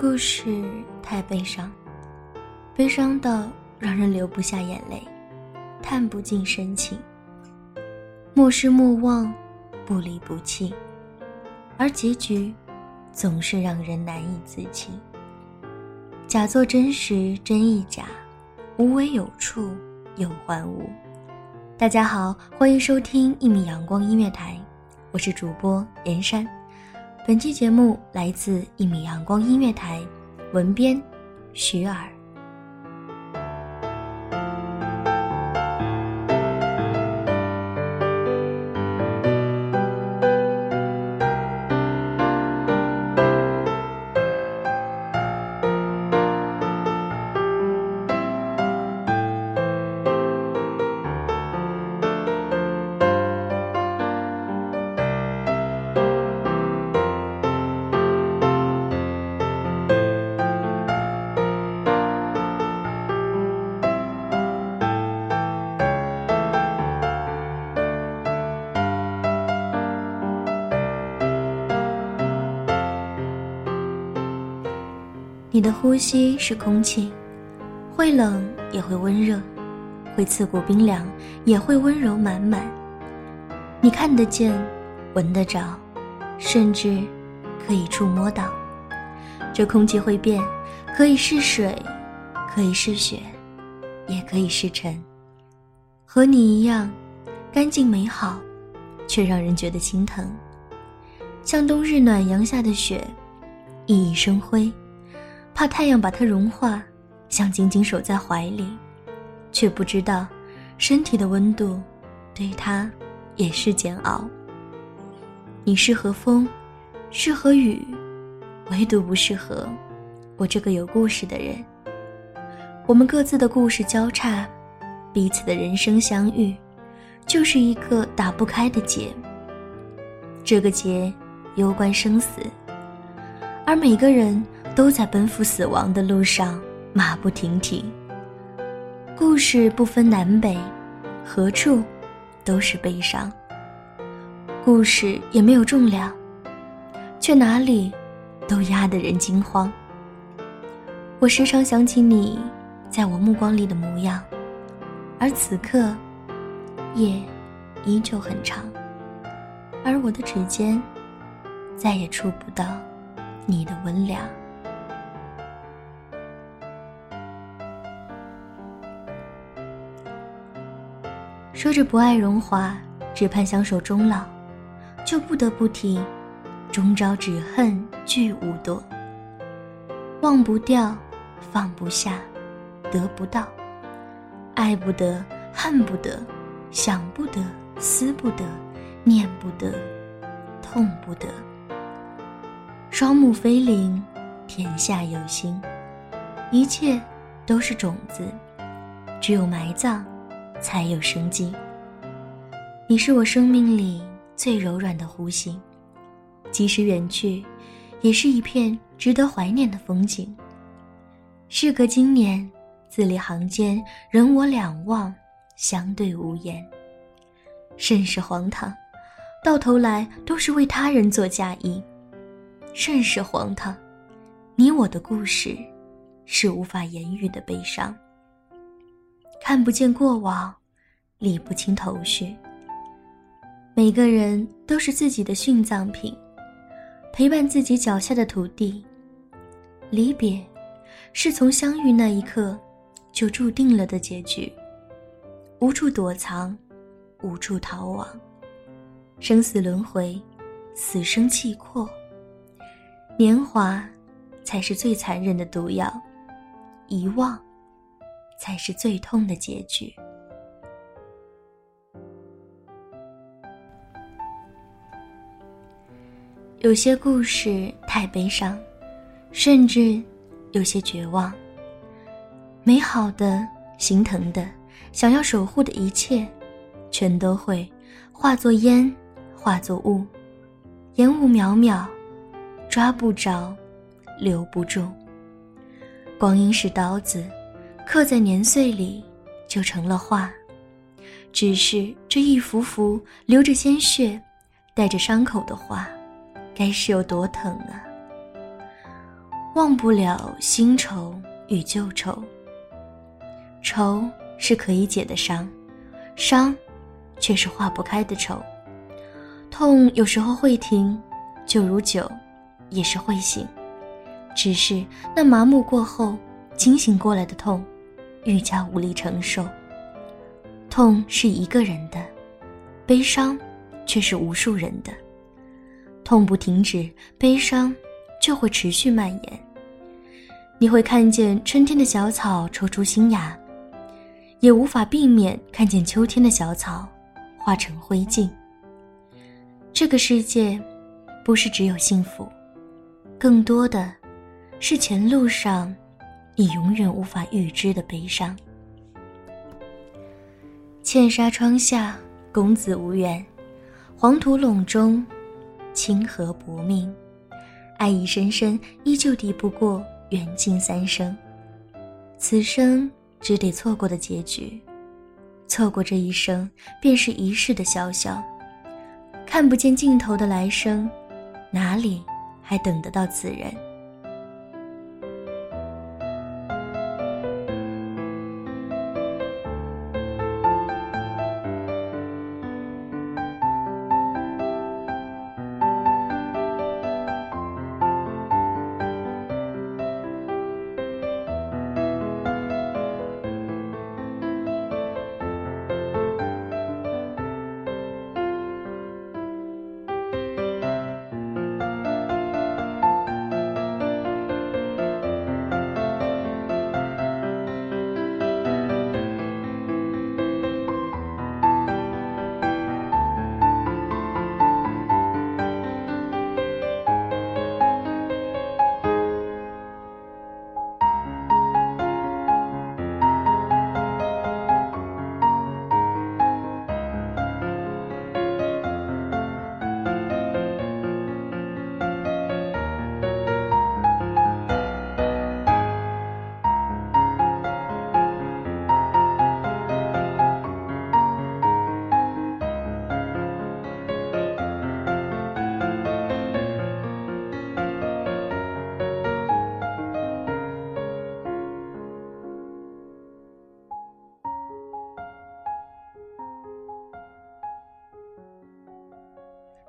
故事太悲伤，悲伤到让人流不下眼泪，叹不尽深情。莫失莫忘，不离不弃，而结局总是让人难以自弃。假作真实，真亦假；无为有处，有还无。大家好，欢迎收听一米阳光音乐台，我是主播严山。本期节目来自一米阳光音乐台，文编徐尔。你的呼吸是空气，会冷也会温热，会刺骨冰凉也会温柔满满。你看得见，闻得着，甚至可以触摸到。这空气会变，可以是水，可以是雪，也可以是尘。和你一样，干净美好，却让人觉得心疼。像冬日暖阳下的雪，熠熠生辉。怕太阳把它融化，想紧紧守在怀里，却不知道，身体的温度，对它也是煎熬。你适合风，适合雨，唯独不适合我这个有故事的人。我们各自的故事交叉，彼此的人生相遇，就是一个打不开的结。这个结，攸关生死，而每个人。都在奔赴死亡的路上，马不停蹄。故事不分南北，何处都是悲伤。故事也没有重量，却哪里都压得人惊慌。我时常想起你在我目光里的模样，而此刻，夜依旧很长，而我的指尖再也触不到你的温凉。说着不爱荣华，只盼相守终老，就不得不提，终朝只恨聚无多。忘不掉，放不下，得不到，爱不得，恨不得，想不得，思不得，念不得，痛不得。双目非灵，天下有心，一切都是种子，只有埋葬。才有生机。你是我生命里最柔软的弧形，即使远去，也是一片值得怀念的风景。事隔今年，字里行间，人我两望，相对无言，甚是荒唐。到头来都是为他人做嫁衣，甚是荒唐。你我的故事，是无法言喻的悲伤。看不见过往，理不清头绪。每个人都是自己的殉葬品，陪伴自己脚下的土地。离别，是从相遇那一刻就注定了的结局。无处躲藏，无处逃亡。生死轮回，死生契阔。年华，才是最残忍的毒药；遗忘，才是最痛的结局。有些故事太悲伤。甚至有些绝望。美好的、心疼的、想要守护的一切，全都会化作烟，化作雾，烟雾渺渺，抓不着，留不住。光阴是刀子，刻在年岁里，就成了画。只是这一幅幅流着鲜血、带着伤口的画，该是有多疼啊！忘不了新愁与旧愁。愁是可以解的伤，伤却是化不开的愁。痛有时候会停，就如酒，也是会醒。只是那麻木过后清醒过来的痛，愈加无力承受。痛是一个人的，悲伤却是无数人的。痛不停止，悲伤。就会持续蔓延。你会看见春天的小草抽出新芽，也无法避免看见秋天的小草化成灰烬。这个世界，不是只有幸福，更多的是前路上你永远无法预知的悲伤。茜纱窗下，公子无缘；黄土垄中，清河薄命。爱意深深，依旧抵不过缘尽三生。此生只得错过的结局，错过这一生，便是一世的潇潇。看不见尽头的来生，哪里还等得到此人？